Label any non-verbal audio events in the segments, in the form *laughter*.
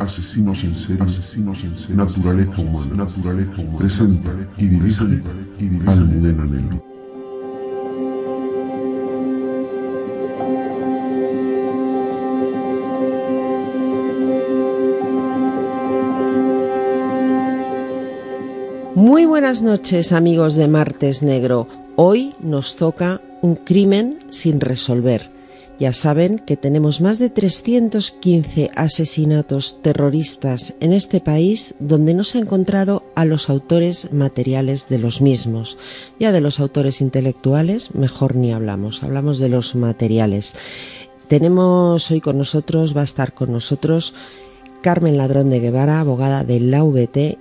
asesinos en serie, asesinos en serie, naturaleza humana, naturaleza humana, presenta y dirige Almudena Negro. Muy buenas noches amigos de Martes Negro. Hoy nos toca un crimen sin resolver. Ya saben que tenemos más de 315 asesinatos terroristas en este país donde no se ha encontrado a los autores materiales de los mismos. Ya de los autores intelectuales mejor ni hablamos, hablamos de los materiales. Tenemos hoy con nosotros, va a estar con nosotros Carmen Ladrón de Guevara, abogada de la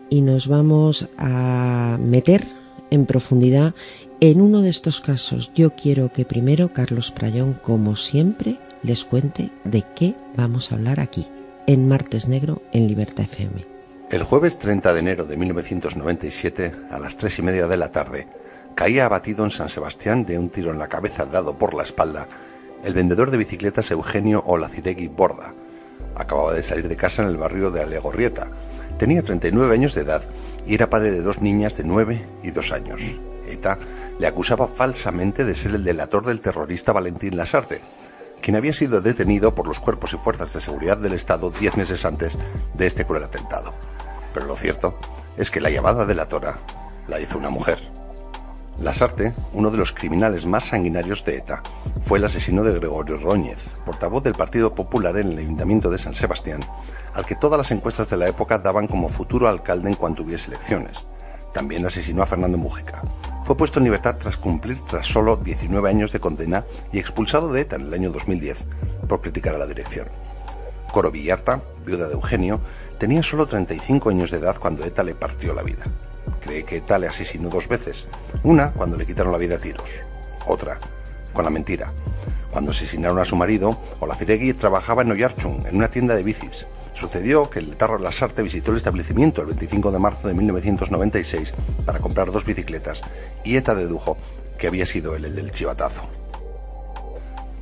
y nos vamos a meter en profundidad en uno de estos casos. Yo quiero que primero Carlos Prayón, como siempre, les cuente de qué vamos a hablar aquí, en Martes Negro, en Libertad FM. El jueves 30 de enero de 1997, a las tres y media de la tarde, caía abatido en San Sebastián de un tiro en la cabeza dado por la espalda el vendedor de bicicletas Eugenio Olacidegui Borda, Acababa de salir de casa en el barrio de Alegorrieta. Tenía 39 años de edad y era padre de dos niñas de 9 y 2 años. ETA le acusaba falsamente de ser el delator del terrorista Valentín Lasarte, quien había sido detenido por los cuerpos y fuerzas de seguridad del Estado diez meses antes de este cruel atentado. Pero lo cierto es que la llamada delatora la hizo una mujer. Lasarte, uno de los criminales más sanguinarios de ETA, fue el asesino de Gregorio Róñez, portavoz del Partido Popular en el Ayuntamiento de San Sebastián, al que todas las encuestas de la época daban como futuro alcalde en cuanto hubiese elecciones. También asesinó a Fernando Mújica. Fue puesto en libertad tras cumplir tras solo 19 años de condena y expulsado de ETA en el año 2010 por criticar a la dirección. Coro Villarta, viuda de Eugenio, tenía solo 35 años de edad cuando ETA le partió la vida. Cree que ETA le asesinó dos veces. Una cuando le quitaron la vida a tiros. Otra con la mentira. Cuando asesinaron a su marido, Olaciregui trabajaba en Oyarchun, en una tienda de bicis. Sucedió que el Tarro Lasarte visitó el establecimiento el 25 de marzo de 1996 para comprar dos bicicletas y ETA dedujo que había sido él el del chivatazo.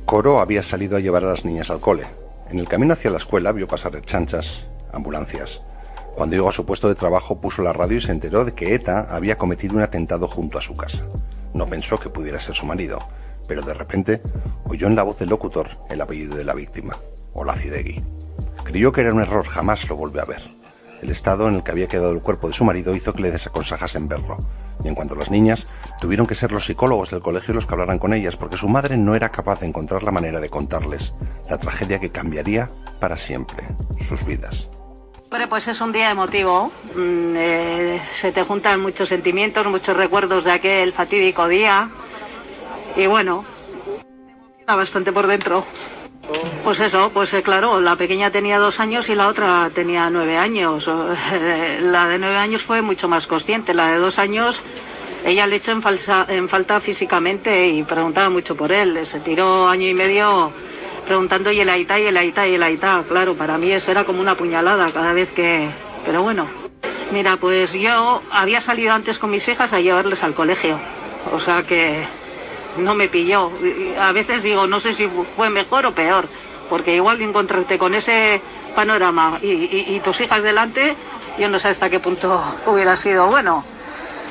Coro había salido a llevar a las niñas al cole. En el camino hacia la escuela vio pasar chanchas, ambulancias. Cuando llegó a su puesto de trabajo puso la radio y se enteró de que ETA había cometido un atentado junto a su casa. No pensó que pudiera ser su marido, pero de repente oyó en la voz del locutor el apellido de la víctima, Olacidegui. Creyó que era un error, jamás lo volvió a ver. El estado en el que había quedado el cuerpo de su marido hizo que le desaconsejasen verlo. Y en cuanto a las niñas, tuvieron que ser los psicólogos del colegio los que hablaran con ellas, porque su madre no era capaz de encontrar la manera de contarles la tragedia que cambiaría para siempre sus vidas. Bueno, pues es un día emotivo. Mm, eh, se te juntan muchos sentimientos, muchos recuerdos de aquel fatídico día. Y bueno, bastante por dentro. Pues eso, pues eh, claro, la pequeña tenía dos años y la otra tenía nueve años. *laughs* La de nueve años fue mucho más consciente. La de dos años, ella le echó en, falsa, en falta físicamente y preguntaba mucho por él. Se tiró año y medio preguntando y el aita y el aita y el aita. Claro, para mí eso era como una puñalada cada vez que... Pero bueno, mira, pues yo había salido antes con mis hijas a llevarles al colegio. O sea que no me pilló. A veces digo, no sé si fue mejor o peor, porque igual encontrarte con ese panorama y, tus hijas delante, yo no sé hasta qué punto *laughs* hubiera sido bueno.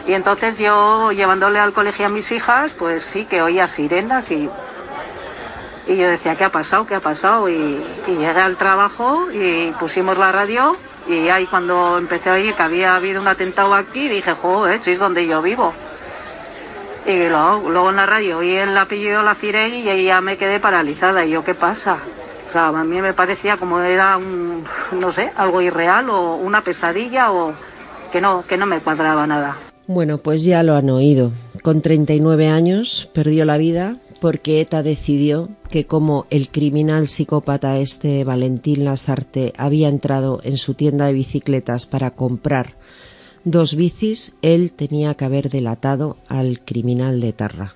Y entonces yo llevándole al colegio a mis hijas, pues sí que oía sirenas y, y yo decía, ¿qué ha pasado? ¿Qué ha pasado? Y, llegué al trabajo y pusimos la radio y ahí cuando empecé a oír que había habido un atentado aquí, dije, joder, si es donde yo vivo. Y luego, en la radio oí el apellido La Cirey y ahí ya me quedé paralizada. ¿Y yo qué pasa? O sea, a mí me parecía como era un, no sé, algo irreal o una pesadilla o que no, que no me cuadraba nada. Bueno, pues ya lo han oído. Con 39 años perdió la vida porque ETA decidió que como el criminal psicópata este Valentín Lasarte había entrado en su tienda de bicicletas para comprar dos bicis, él tenía que haber delatado al criminal de Tarra.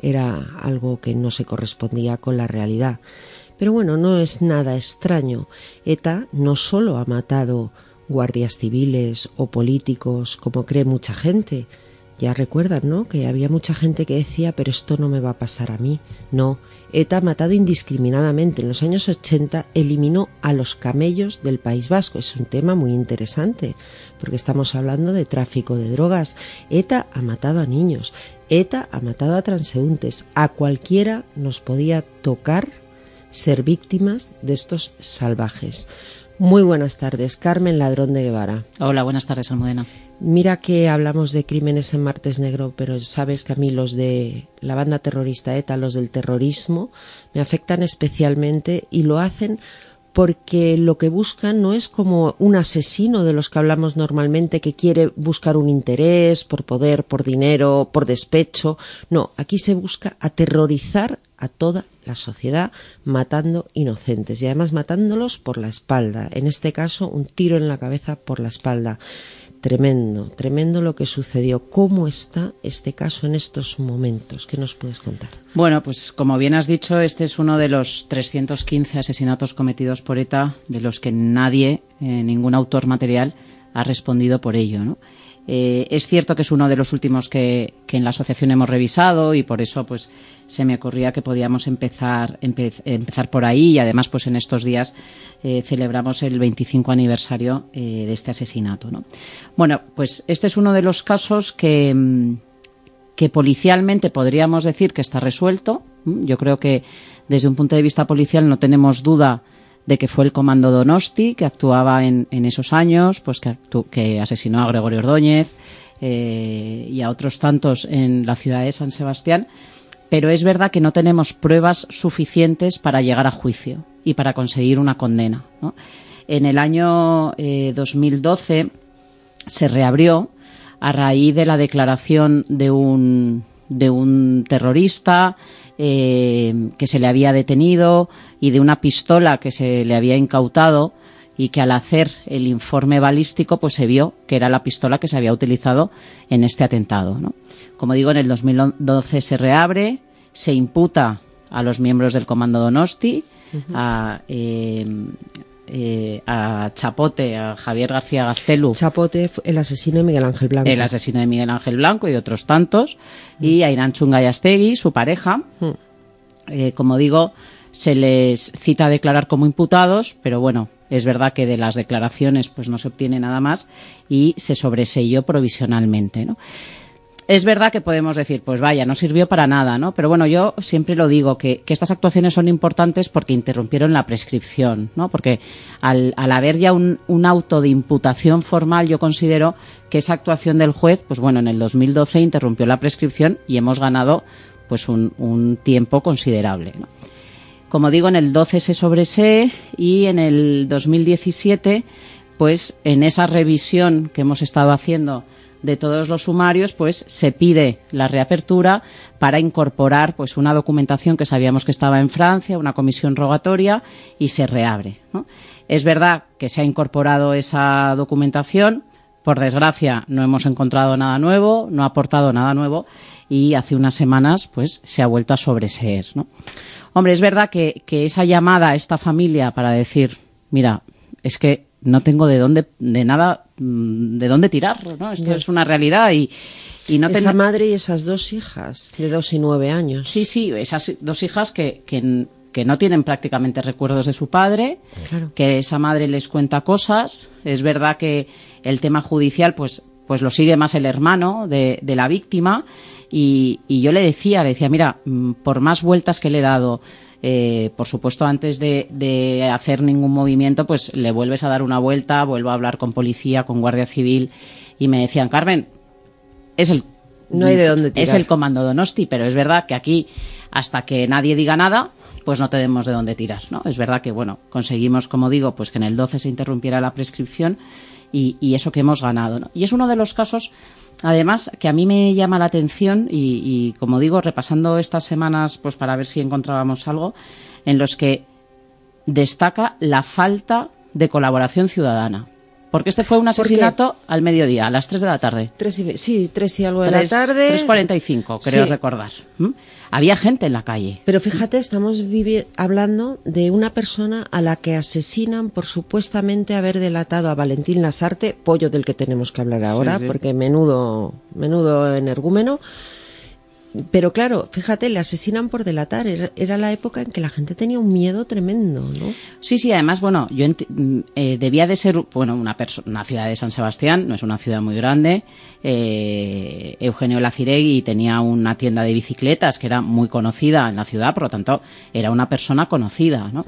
Era algo que no se correspondía con la realidad. Pero bueno, no es nada extraño. ETA no solo ha matado guardias civiles o políticos, como cree mucha gente, ya recuerdan, ¿no? Que había mucha gente que decía, pero esto no me va a pasar a mí. No, ETA ha matado indiscriminadamente. En los años 80 eliminó a los camellos del País Vasco. Es un tema muy interesante, porque estamos hablando de tráfico de drogas. ETA ha matado a niños. ETA ha matado a transeúntes. A cualquiera nos podía tocar ser víctimas de estos salvajes. Muy buenas tardes, Carmen Ladrón de Guevara. Hola, buenas tardes, Almudena. Mira que hablamos de crímenes en Martes Negro, pero sabes que a mí los de la banda terrorista ETA, los del terrorismo, me afectan especialmente y lo hacen porque lo que buscan no es como un asesino de los que hablamos normalmente que quiere buscar un interés por poder, por dinero, por despecho. No, aquí se busca aterrorizar a toda la sociedad matando inocentes y además matándolos por la espalda. En este caso, un tiro en la cabeza por la espalda. Tremendo, tremendo lo que sucedió. ¿Cómo está este caso en estos momentos? ¿Qué nos puedes contar? Bueno, pues como bien has dicho, este es uno de los 315 asesinatos cometidos por ETA, de los que nadie, eh, ningún autor material, ha respondido por ello. ¿no? Eh, es cierto que es uno de los últimos que, en la asociación hemos revisado y por eso pues se me ocurría que podíamos empezar, empezar por ahí y además pues en estos días eh, celebramos el 25 aniversario eh, de este asesinato. Bueno, pues este es uno de los casos que, mm, que policialmente podríamos decir que está resuelto. Yo creo que desde un punto de vista policial no tenemos duda de que fue el comando Donosti que actuaba en, esos años, pues que, que, asesinó a Gregorio Ordóñez eh, y a otros tantos en la ciudad de San Sebastián. Pero es verdad que no tenemos pruebas suficientes para llegar a juicio y para conseguir una condena. En el año 2012 eh, se reabrió a raíz de la declaración de un, de un terrorista eh, que se le había detenido y de una pistola que se le había incautado y que al hacer el informe balístico pues se vio que era la pistola que se había utilizado en este atentado. Como digo, en el 2012 se reabre, se imputa a los miembros del Comando Donosti, a, eh, eh, a Chapote, a Javier García Gaztelu. Chapote, el asesino de Miguel Ángel Blanco. El asesino de Miguel Ángel Blanco y de otros tantos. Y a Irán Chungayastegui, su pareja. Eh, como digo, se les cita a declarar como imputados, pero bueno, es verdad que de las declaraciones pues no se obtiene nada más y se sobreseyó provisionalmente, ¿no? Es verdad que podemos decir, pues vaya, no sirvió para nada, ¿no? Pero bueno, yo siempre lo digo, que, estas actuaciones son importantes porque interrumpieron la prescripción, ¿no? Porque al, haber ya un, auto de imputación formal, yo considero que esa actuación del juez, pues bueno, en el 2012 interrumpió la prescripción y hemos ganado pues un, tiempo considerable, Como digo, en el 12 se sobresee y en el 2017, pues en esa revisión que hemos estado haciendo de todos los sumarios, pues se pide la reapertura para incorporar pues una documentación que sabíamos que estaba en Francia, una comisión rogatoria y se reabre. Es verdad que se ha incorporado esa documentación, por desgracia no hemos encontrado nada nuevo, no ha aportado nada nuevo y hace unas semanas pues se ha vuelto a sobreseer. Hombre, es verdad que, que esa llamada a esta familia para decir, mira, es que no tengo de dónde, de nada, mm, de dónde tirar, ¿no? Esto es una realidad y, y no Esa madre y esas dos hijas, de dos y nueve años. Sí, sí, esas dos hijas que, que, que no tienen prácticamente recuerdos de su padre, que esa madre les cuenta cosas. Es verdad que el tema judicial, pues, pues lo sigue más el hermano de, de la víctima. Y, y yo le decía, le decía, mira, mm, por más vueltas que le he dado, eh, por supuesto, antes de, hacer ningún movimiento, pues le vuelves a dar una vuelta, vuelvo a hablar con policía, con guardia civil, y me decían, Carmen, es el no hay de dónde Es el comando Donosti, pero es verdad que aquí, hasta que nadie diga nada, pues no tenemos de dónde tirar, ¿no? Es verdad que, bueno, conseguimos, como digo, pues que en el 12 se interrumpiera la prescripción y, y eso que hemos ganado, ¿no? Y es uno de los casos Además, que a mí me llama la atención y, como digo, repasando estas semanas, pues para ver si encontrábamos algo, en los que destaca la falta de colaboración ciudadana. Porque este fue un asesinato al mediodía, a las 3 de la tarde. Tres y, sí, tres y algo de la tarde. 3.45, creo Sí. recordar. Había gente en la calle. Pero fíjate, estamos hablando de una persona a la que asesinan por supuestamente haber delatado a Valentín Lasarte, pollo del que tenemos que hablar ahora, sí. porque menudo, menudo energúmeno. Pero claro, fíjate, le asesinan por delatar. Era, era la época en que la gente tenía un miedo tremendo, ¿no? Sí, sí, además, bueno, yo mm, eh, debía de ser, bueno, una, una ciudad de San Sebastián, no es una ciudad muy grande. eh, Eugenio Laciregui tenía una tienda de bicicletas que era muy conocida en la ciudad, por lo tanto, era una persona conocida, ¿no?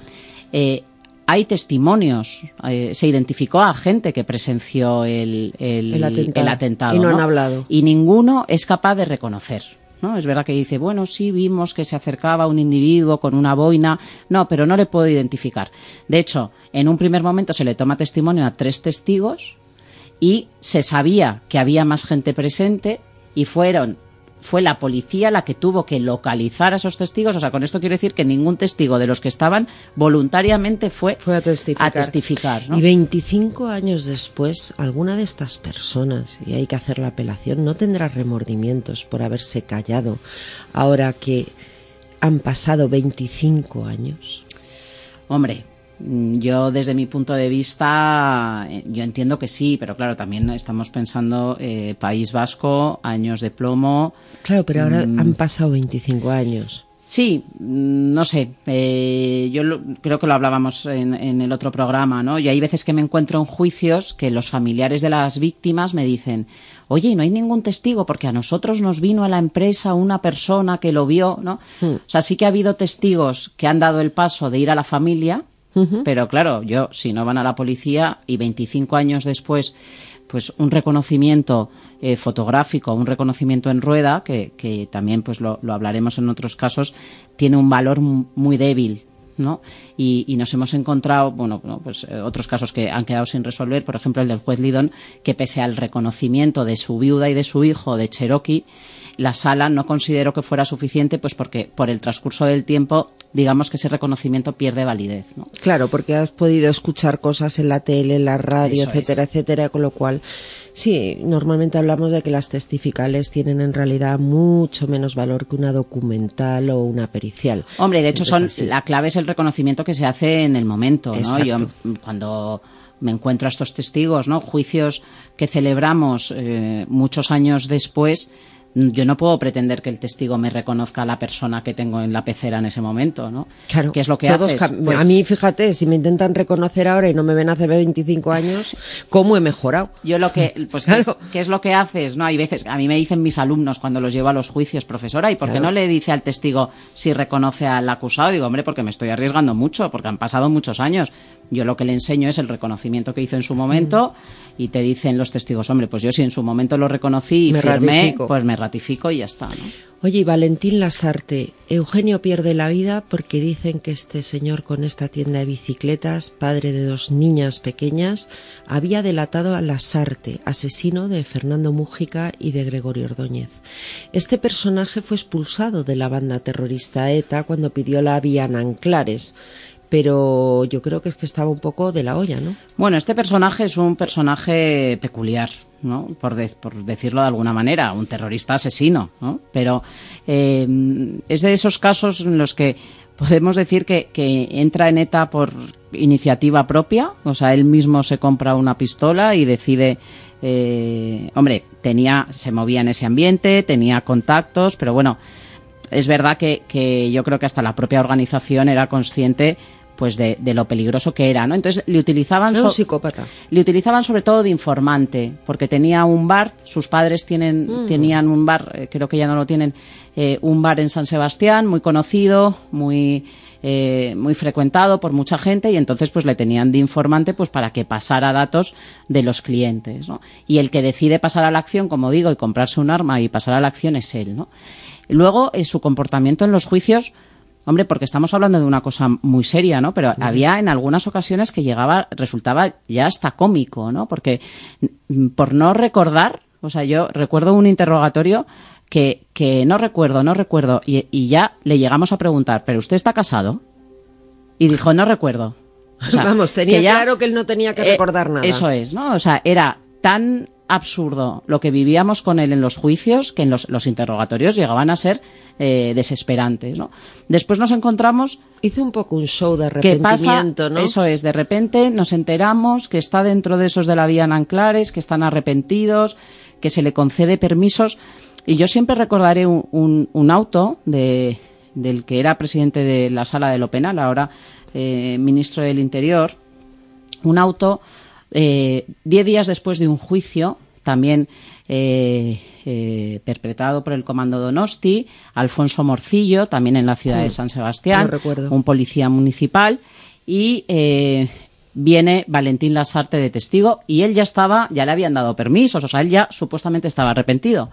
Eh, hay testimonios, eh, se identificó a gente que presenció el, el- El atentado. el atentado, Y no han hablado. Y ninguno es capaz de reconocer. ¿No? Es verdad que dice, bueno, sí, vimos que se acercaba un individuo con una boina. No, pero no le puedo identificar. De hecho, en un primer momento se le toma testimonio a tres testigos y se sabía que había más gente presente y fueron fue la policía la que tuvo que localizar a esos testigos. O sea, con esto quiero decir que ningún testigo de los que estaban voluntariamente fue, Fue a testificar. a testificar, ¿no? Y 25 años después, alguna de estas personas, y hay que hacer la apelación, no tendrá remordimientos por haberse callado ahora que han pasado 25 años. Hombre, yo desde mi punto de vista, eh, yo entiendo que sí, pero claro, también estamos pensando eh, País Vasco, años de plomo. Claro, pero ahora Mm. han pasado 25 años. Sí, mm, no sé, eh, yo lo- creo que lo hablábamos en, en el otro programa, ¿no? Y hay veces que me encuentro en juicios que los familiares de las víctimas me dicen, oye, ¿y no hay ningún testigo porque a nosotros nos vino a la empresa una persona que lo vio, ¿no? O sea, sí que ha habido testigos que han dado el paso de ir a la familia, pero claro, yo, si no van a la policía y 25 años después, pues un reconocimiento eh, fotográfico, un reconocimiento en rueda, que, que también pues lo, lo hablaremos en otros casos, tiene un valor mu- muy débil. ¿no? Y, y nos hemos encontrado, bueno, bueno, pues eh, otros casos que han quedado sin resolver, por ejemplo el del juez Lidón, que pese al reconocimiento de su viuda y de su hijo de Cherokee, la sala no consideró que fuera suficiente, pues porque por el transcurso del tiempo, digamos que ese reconocimiento pierde validez, ¿no? Claro, porque has podido escuchar cosas en la tele, en la radio, Eso etcétera, es. etcétera, con lo cual, sí, normalmente hablamos de que las testificales tienen en realidad mucho menos valor que una documental o una pericial. Hombre, de hecho, son la clave es el reconocimiento que se hace en el momento, ¿no? Yo cuando me encuentro a estos testigos, ¿no? Juicios que celebramos eh, muchos años después, yo no puedo pretender que el testigo me reconozca a la persona que tengo en la pecera en ese momento, ¿no? Claro, ¿Qué es lo que haces? cam- Pues- a mí, fíjate, si me intentan reconocer ahora y no me ven hace 25 años, ¿cómo he mejorado? Yo lo que, pues, ¿qué, es, Claro. qué es lo que haces? No, hay veces, a mí me dicen mis alumnos cuando los llevo a los juicios, profesora, ¿y por qué Claro. no le dice al testigo si reconoce al acusado? Digo, hombre, porque me estoy arriesgando mucho, porque han pasado muchos años. Yo lo que le enseño es el reconocimiento que hizo en su momento Mm. y te dicen los testigos, hombre, pues yo si en su momento lo reconocí y Me firmé, ratifico. pues me ratifico y ya está, ¿no? Oye, y Valentín Lasarte, Eugenio pierde la vida porque dicen que este señor con esta tienda de bicicletas, padre de dos niñas pequeñas, había delatado a Lasarte, asesino de Fernando Mújica y de Gregorio Ordóñez. Este personaje fue expulsado de la banda terrorista ETA cuando pidió la vía en Anclares, pero yo creo que es que estaba un poco de la olla, ¿no? Bueno, este personaje es un personaje peculiar, ¿no? Por, de- por decirlo de alguna manera, un terrorista asesino, ¿no? Pero eh, es de esos casos en los que podemos decir que, entra en ETA por iniciativa propia, o sea, él mismo se compra una pistola y decide, eh, hombre, tenía, se movía en ese ambiente, tenía contactos, pero bueno, es verdad que yo creo que hasta la propia organización era consciente pues de, de lo peligroso que era, ¿no? Entonces le utilizaban un psicópata. le utilizaban sobre todo de informante, porque tenía un bar, sus padres tienen, tenían un bar, eh, creo que ya no lo tienen, eh, un bar en San Sebastián, muy conocido, muy, eh, muy frecuentado por mucha gente, y entonces pues le tenían de informante pues para que pasara datos de los clientes, ¿no? Y el que decide pasar a la acción, como digo, y comprarse un arma y pasar a la acción es él, ¿no? Luego, eh, su comportamiento en los juicios, Hombre, porque estamos hablando de una cosa muy seria, ¿no? Pero había en algunas ocasiones que llegaba, resultaba ya hasta cómico, ¿no? Porque mm, por no recordar, o sea, yo recuerdo un interrogatorio que, que no recuerdo, no recuerdo, y, y ya le llegamos a preguntar, ¿pero usted está casado? Y dijo, no recuerdo. *laughs* Vamos, tenía claro que él no tenía que eh, recordar nada. Eso es, ¿no? O sea, era tan absurdo lo que vivíamos con él en los juicios que en los, interrogatorios llegaban a ser eh, desesperantes, ¿no? Después nos encontramos... Hizo un poco un show de arrepentimiento, ¿no? Eso es, de repente nos enteramos que está dentro de esos de la vía Anclares, que están arrepentidos, que se le concede permisos. Y yo siempre recordaré un, auto de, del que era presidente de la Sala de lo Penal, ahora eh, ministro del Interior, un auto eh, diez días después de un juicio, también eh, eh, perpetrado por el Comando Donosti, Alfonso Morcillo, también en la ciudad de mm, San Sebastián, un policía municipal, y viene Valentín Lasarte de testigo, y él ya estaba, ya le habían dado permisos, o sea, él ya supuestamente estaba arrepentido.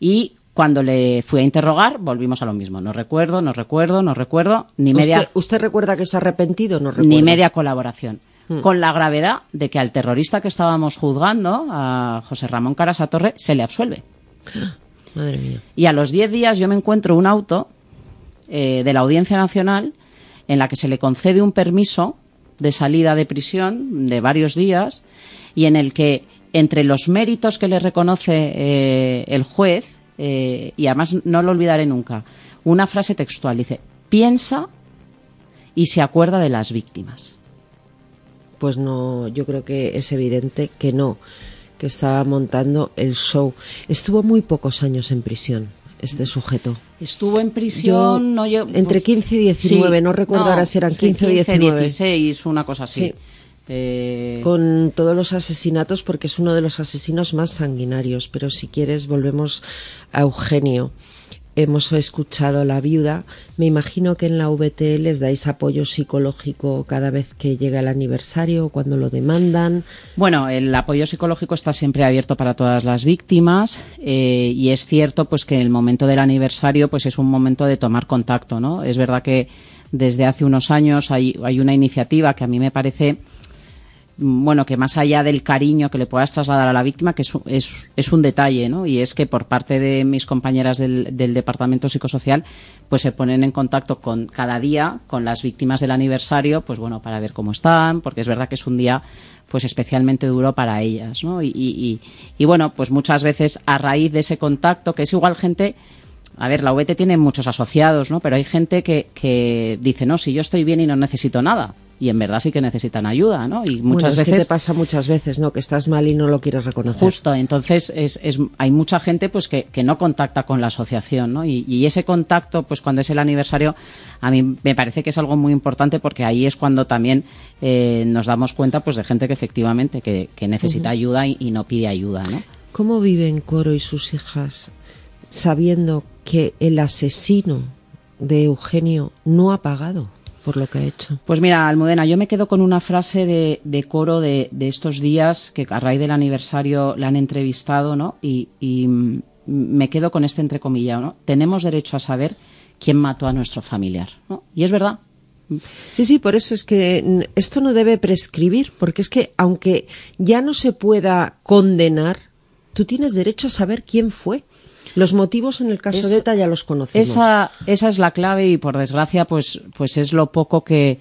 Y cuando le fui a interrogar, volvimos a lo mismo. No recuerdo, no recuerdo, no recuerdo, ni media. ¿Usted, recuerda que es arrepentido? No Ni media colaboración. Mm. con la gravedad de que al terrorista que estábamos juzgando, a José Ramón Carasa Torre, se le absuelve. Madre mía. Y a los 10 días yo me encuentro un auto eh, de la Audiencia Nacional en la que se le concede un permiso de salida de prisión de varios días y en el que entre los méritos que le reconoce eh, el juez, eh, y además no lo olvidaré nunca, una frase textual dice, piensa y se acuerda de las víctimas pues no, yo creo que es evidente que no, que estaba montando el show. Estuvo muy pocos años en prisión este sujeto. Estuvo en prisión no, entre 15 pues, y 19, no recuerdo ahora si eran 15, o 19. 16, una cosa así. Eh, Con todos los asesinatos, porque es uno de los asesinos más sanguinarios. Pero si quieres, volvemos a Eugenio hemos escuchado la viuda. Me imagino que en la VT les dais apoyo psicológico cada vez que llega el aniversario o cuando lo demandan. Bueno, el apoyo psicológico está siempre abierto para todas las víctimas eh, y es cierto pues que el momento del aniversario pues es un momento de tomar contacto, ¿no? Es verdad que desde hace unos años hay, hay una iniciativa que a mí me parece bueno, que más allá del cariño que le puedas trasladar a la víctima, que es, es, un detalle, ¿no? Y es que por parte de mis compañeras del, Departamento Psicosocial, pues se ponen en contacto con cada día con las víctimas del aniversario, pues bueno, para ver cómo están, porque es verdad que es un día pues especialmente duro para ellas, ¿no? Y, bueno, pues muchas veces a raíz de ese contacto, que es igual gente a ver, la VT tiene muchos asociados, ¿no? Pero hay gente que dice, no, si yo estoy bien y no necesito nada y en verdad sí que necesitan ayuda, ¿no? Y muchas veces te pasa muchas veces, ¿no? Que estás mal y no lo quieres reconocer. Justo, entonces es, es hay mucha gente pues que, que, no contacta con la asociación, ¿no? Y, y, ese contacto, pues cuando es el aniversario, a mí me parece que es algo muy importante porque ahí es cuando también eh, nos damos cuenta, pues de gente que efectivamente que, que necesita ayuda y, y, no pide ayuda, ¿no? ¿Cómo viven Coro y sus hijas sabiendo que el asesino de Eugenio no ha pagado? Por lo que ha hecho. Pues mira, Almudena, yo me quedo con una frase de, coro de, estos días que a raíz del aniversario le han entrevistado, ¿no? Y, mm, me quedo con este entrecomillado, ¿no? Tenemos derecho a saber quién mató a nuestro familiar, ¿no? Y es verdad. Sí, sí, por eso es que esto no debe prescribir, porque es que aunque ya no se pueda condenar, tú tienes derecho a saber quién fue. Los motivos en el caso de ETA ya los conocemos. Esa, esa es la clave y por desgracia pues, pues es lo poco que,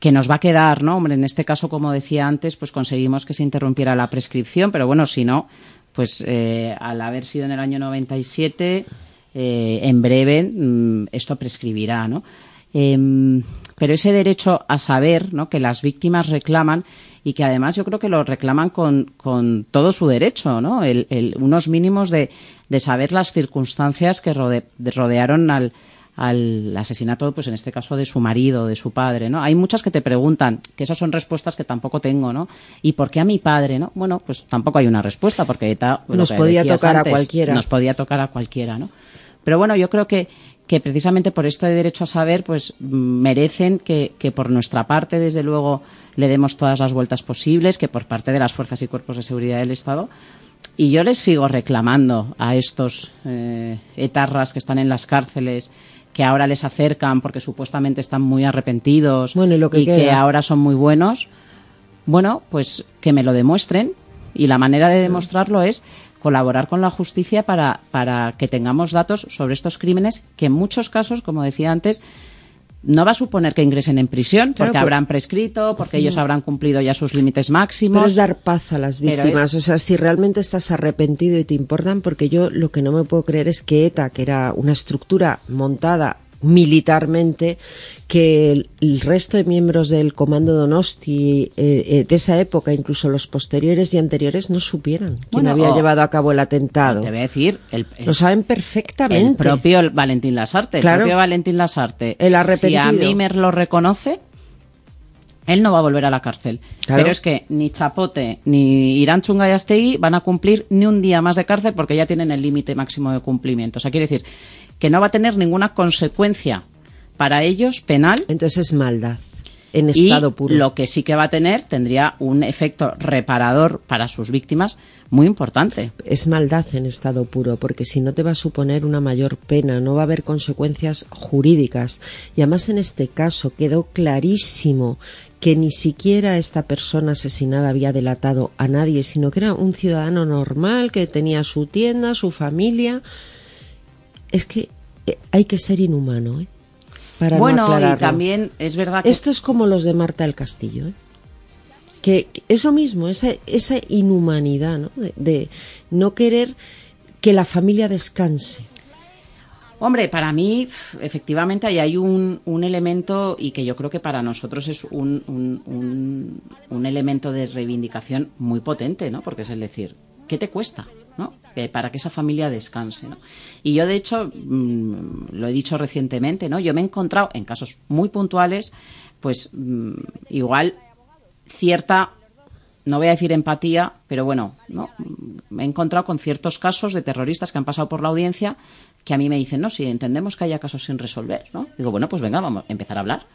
que nos va a quedar, ¿no? Hombre, en este caso, como decía antes, pues conseguimos que se interrumpiera la prescripción, pero bueno, si no, pues eh, al haber sido en el año 97, eh, en breve mm, esto prescribirá, ¿no? Em, pero ese derecho a saber, ¿no? Que las víctimas reclaman y que además yo creo que lo reclaman con, con todo su derecho, ¿no? El, unos mínimos de, de, saber las circunstancias que rodearon al, al asesinato, pues en este caso de su marido, de su padre, ¿no? Hay muchas que te preguntan, que esas son respuestas que tampoco tengo, ¿no? ¿Y por qué a mi padre, no? Bueno, pues tampoco hay una respuesta, porque nos podía tocar a cualquiera. Nos podía tocar a cualquiera, ¿no? Pero bueno, yo creo que que precisamente por esto de derecho a saber, pues merecen que, que, por nuestra parte, desde luego, le demos todas las vueltas posibles, que por parte de las fuerzas y cuerpos de seguridad del Estado. Y yo les sigo reclamando a estos eh, etarras que están en las cárceles, que ahora les acercan porque supuestamente están muy arrepentidos y, que ahora son muy buenos. Bueno, pues que me lo demuestren. Y la manera de demostrarlo es colaborar con la justicia para, para que tengamos datos sobre estos crímenes que en muchos casos, como decía antes, no va a suponer que ingresen en prisión, porque habrán prescrito, porque ellos habrán cumplido ya sus límites máximos. Pero es dar paz a las víctimas. O sea, si realmente estás arrepentido y te importan, porque yo lo que no me puedo creer es que ETA, que era una estructura montada militarmente que el, resto de miembros del comando Donosti eh, eh, de esa época, incluso los posteriores y anteriores, no supieran quién había llevado a cabo el atentado. Te voy a decir, lo saben perfectamente. El propio Valentín Lasarte, el propio Valentín Lasarte. El arrepentido. Si a Mimer lo reconoce, él no va a volver a la cárcel. Pero es que ni Chapote ni Irán Chungayastegui van a cumplir ni un día más de cárcel porque ya tienen el límite máximo de cumplimiento. O sea, quiere decir que no va a tener ninguna consecuencia para ellos penal. Entonces es maldad en estado puro. Lo que sí que va a tener tendría un efecto reparador para sus víctimas muy importante. Es maldad en estado puro, porque si no te va a suponer una mayor pena, no va a haber consecuencias jurídicas. Y además en este caso quedó clarísimo que ni siquiera esta persona asesinada había delatado a nadie, sino que era un ciudadano normal que tenía su tienda, su familia es que eh, hay que ser inhumano, ¿eh? Para bueno, y también es verdad que... Esto es como los de Marta del Castillo, ¿eh? Que, es lo mismo, esa, esa inhumanidad, ¿no? De, no querer que la familia descanse. Hombre, para mí, efectivamente, ahí hay un, un, elemento y que yo creo que para nosotros es un, un, un, elemento de reivindicación muy potente, ¿no? Porque es el decir, ¿qué te cuesta? ¿No? para que esa familia descanse. ¿no? Y yo, de hecho, mm, lo he dicho recientemente, ¿no? yo me he encontrado en casos muy puntuales, pues mm, igual cierta, no voy a decir empatía, pero bueno, ¿no? me he encontrado con ciertos casos de terroristas que han pasado por la audiencia que a mí me dicen, no, si entendemos que haya casos sin resolver, ¿no? Digo, bueno, pues venga, vamos a empezar a hablar.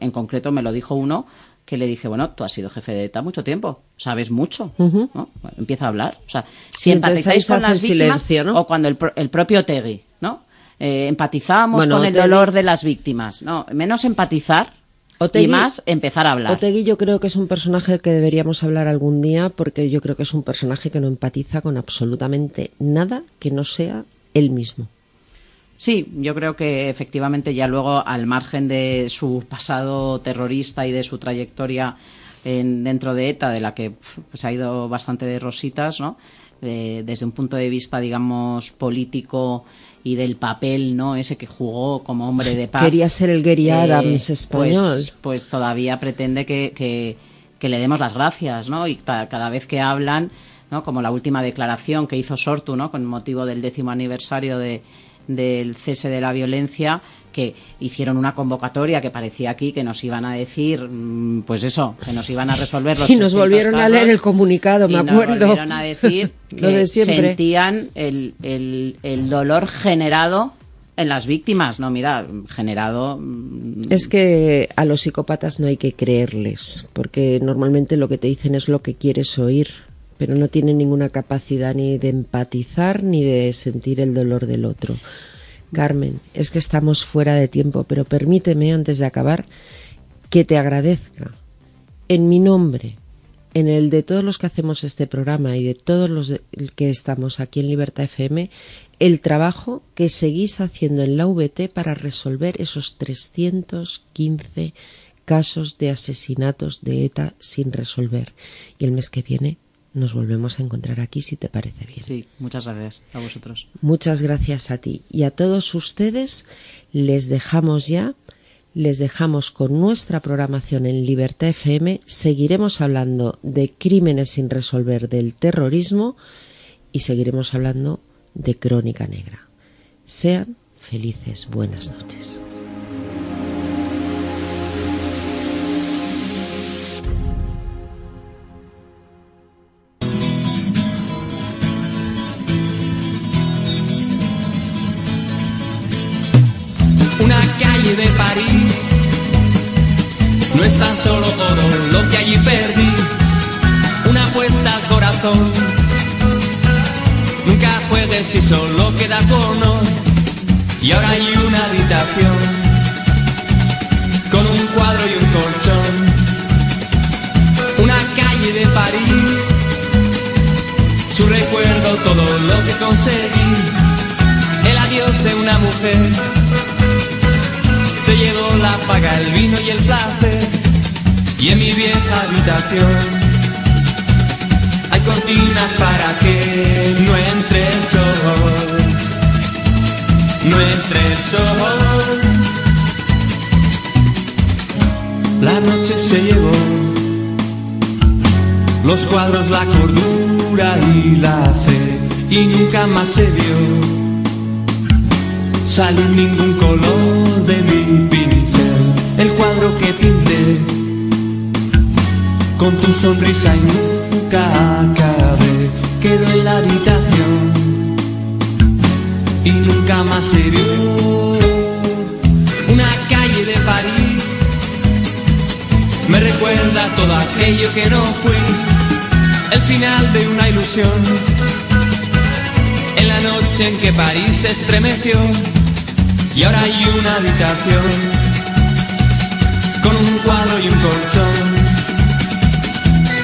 En concreto me lo dijo uno que le dije, bueno, tú has sido jefe de ETA mucho tiempo, sabes mucho, ¿no? empieza a hablar. O sea, si empatizáis con las víctimas o cuando el, el propio Tegui, ¿no? Eh, empatizamos con el dolor de las víctimas, ¿no? Menos empatizar y más empezar a hablar. Otegui yo creo que es un personaje que deberíamos hablar algún día porque yo creo que es un personaje que no empatiza con absolutamente nada que no sea él mismo. Sí, yo creo que efectivamente ya luego, al margen de su pasado terrorista y de su trayectoria en, dentro de ETA, de la que pues, ha ido bastante de rositas, ¿no? Eh, desde un punto de vista, digamos, político y del papel, ¿no? Ese que jugó como hombre de paz. Quería ser el Gary eh, Adams español. Pues, pues, todavía pretende que, que, le demos las gracias, ¿no? Y cada vez que hablan, ¿no? Como la última declaración que hizo Sortu, ¿no? Con motivo del décimo aniversario de del cese de la violencia que hicieron una convocatoria que parecía aquí que nos iban a decir, mm, pues eso, que nos iban a resolver los *laughs* Y nos volvieron a leer el comunicado, me acuerdo. Nos volvieron a decir *laughs* que sentían el, el, el dolor generado en las víctimas, no, mira, generado. Mm, es que a los psicópatas no hay que creerles, porque normalmente lo que te dicen es lo que quieres oír pero no tienen ninguna capacidad ni de empatizar ni de sentir el dolor del otro. Carmen, es que estamos fuera de tiempo, pero permíteme, antes de acabar, que te agradezca en mi nombre, en el de todos los que hacemos este programa y de todos los que estamos aquí en Libertad FM, el trabajo que seguís haciendo en la VT para resolver esos 315 casos de asesinatos de ETA sin resolver. Y el mes que viene nos volvemos a encontrar aquí si te parece bien. Sí, muchas gracias a vosotros. Muchas gracias a ti. Y a todos ustedes les dejamos ya, les dejamos con nuestra programación en Libertad FM. Seguiremos hablando de crímenes sin resolver del terrorismo y seguiremos hablando de crónica negra. Sean felices. Buenas noches. No es tan solo oro lo que allí perdí, una apuesta al corazón. Nunca juegues si solo queda cono y ahora hay una habitación con un cuadro y un colchón. Una calle de París, su recuerdo, todo lo que conseguí, el adiós de una mujer se llevó la paga el vino y el placer. Y en mi vieja habitación hay cortinas para que no entre el sol. No entre el sol. La noche se llevó los cuadros, la cordura y la fe, y nunca más se vio salir ningún color de mi con tu sonrisa y nunca acabé, quedó en la habitación y nunca más se vio. Una calle de París me recuerda todo aquello que no fue el final de una ilusión. En la noche en que París se estremeció y ahora hay una habitación con un cuadro y un colchón.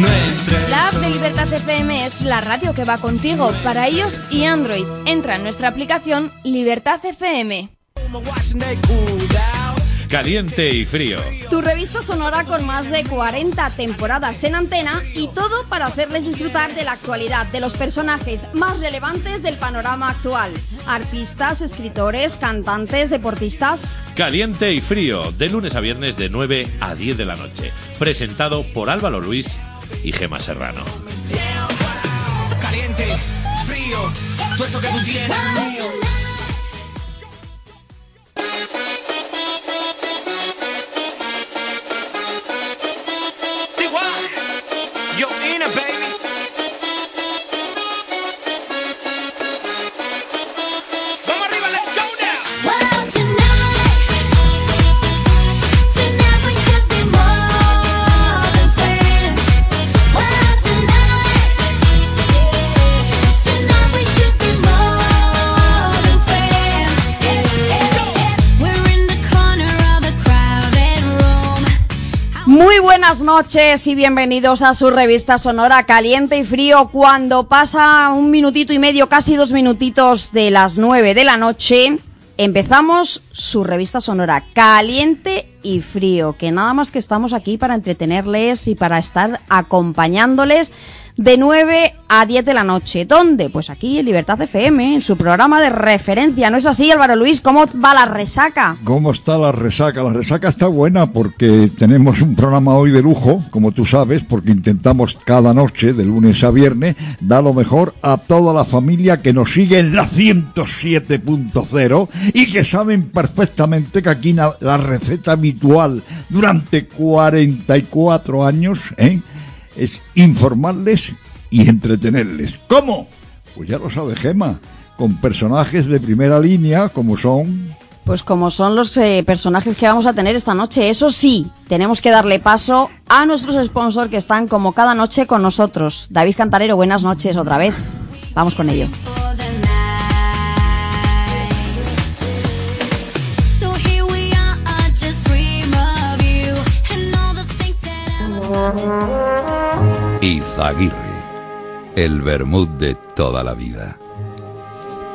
no La app de Libertad FM es la radio que va contigo para iOS y Android. Entra en nuestra aplicación Libertad FM. Caliente y frío. Tu revista sonora con más de 40 temporadas en antena y todo para hacerles disfrutar de la actualidad, de los personajes más relevantes del panorama actual. Artistas, escritores, cantantes, deportistas. Caliente y frío, de lunes a viernes de 9 a 10 de la noche. Presentado por Álvaro Luis y Gema Serrano. Caliente, frío, buenas noches y bienvenidos a su revista sonora Caliente y Frío. Cuando pasa un minutito y medio, casi dos minutitos de las nueve de la noche, empezamos su revista sonora Caliente y Frío. Que nada más que estamos aquí para entretenerles y para estar acompañándoles de 9 a 10 de la noche. ¿Dónde? Pues aquí en Libertad FM, en su programa de referencia. ¿No es así, Álvaro Luis? ¿Cómo va la resaca? ¿Cómo está la resaca? La resaca está buena porque tenemos un programa hoy de lujo, como tú sabes, porque intentamos cada noche, de lunes a viernes, dar lo mejor a toda la familia que nos sigue en la 107.0 y que saben perfectamente que aquí la receta habitual durante 44 años ¿eh? Es informarles y entretenerles. ¿Cómo? Pues ya lo sabe Gema, con personajes de primera línea como son Pues como son los eh, personajes que vamos a tener esta noche, eso sí, tenemos que darle paso a nuestros sponsors que están como cada noche con nosotros. David Cantarero, buenas noches otra vez. Vamos con ello. Izaguirre, el vermut de toda la vida.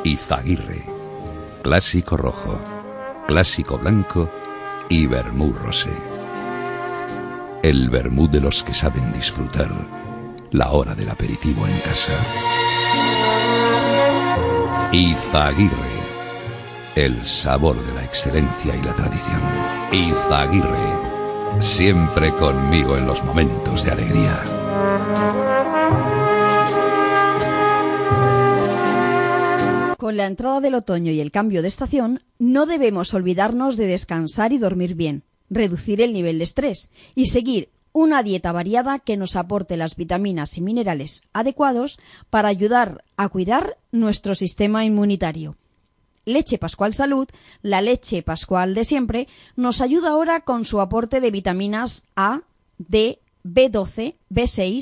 Izaguirre, clásico rojo, clásico blanco y vermut rosé. El vermut de los que saben disfrutar la hora del aperitivo en casa. Izaguirre, el sabor de la excelencia y la tradición. Izaguirre, siempre conmigo en los momentos de alegría. Con la entrada del otoño y el cambio de estación, no debemos olvidarnos de descansar y dormir bien, reducir el nivel de estrés y seguir una dieta variada que nos aporte las vitaminas y minerales adecuados para ayudar a cuidar nuestro sistema inmunitario. Leche Pascual Salud, la leche pascual de siempre, nos ayuda ahora con su aporte de vitaminas A, D, B12, B6,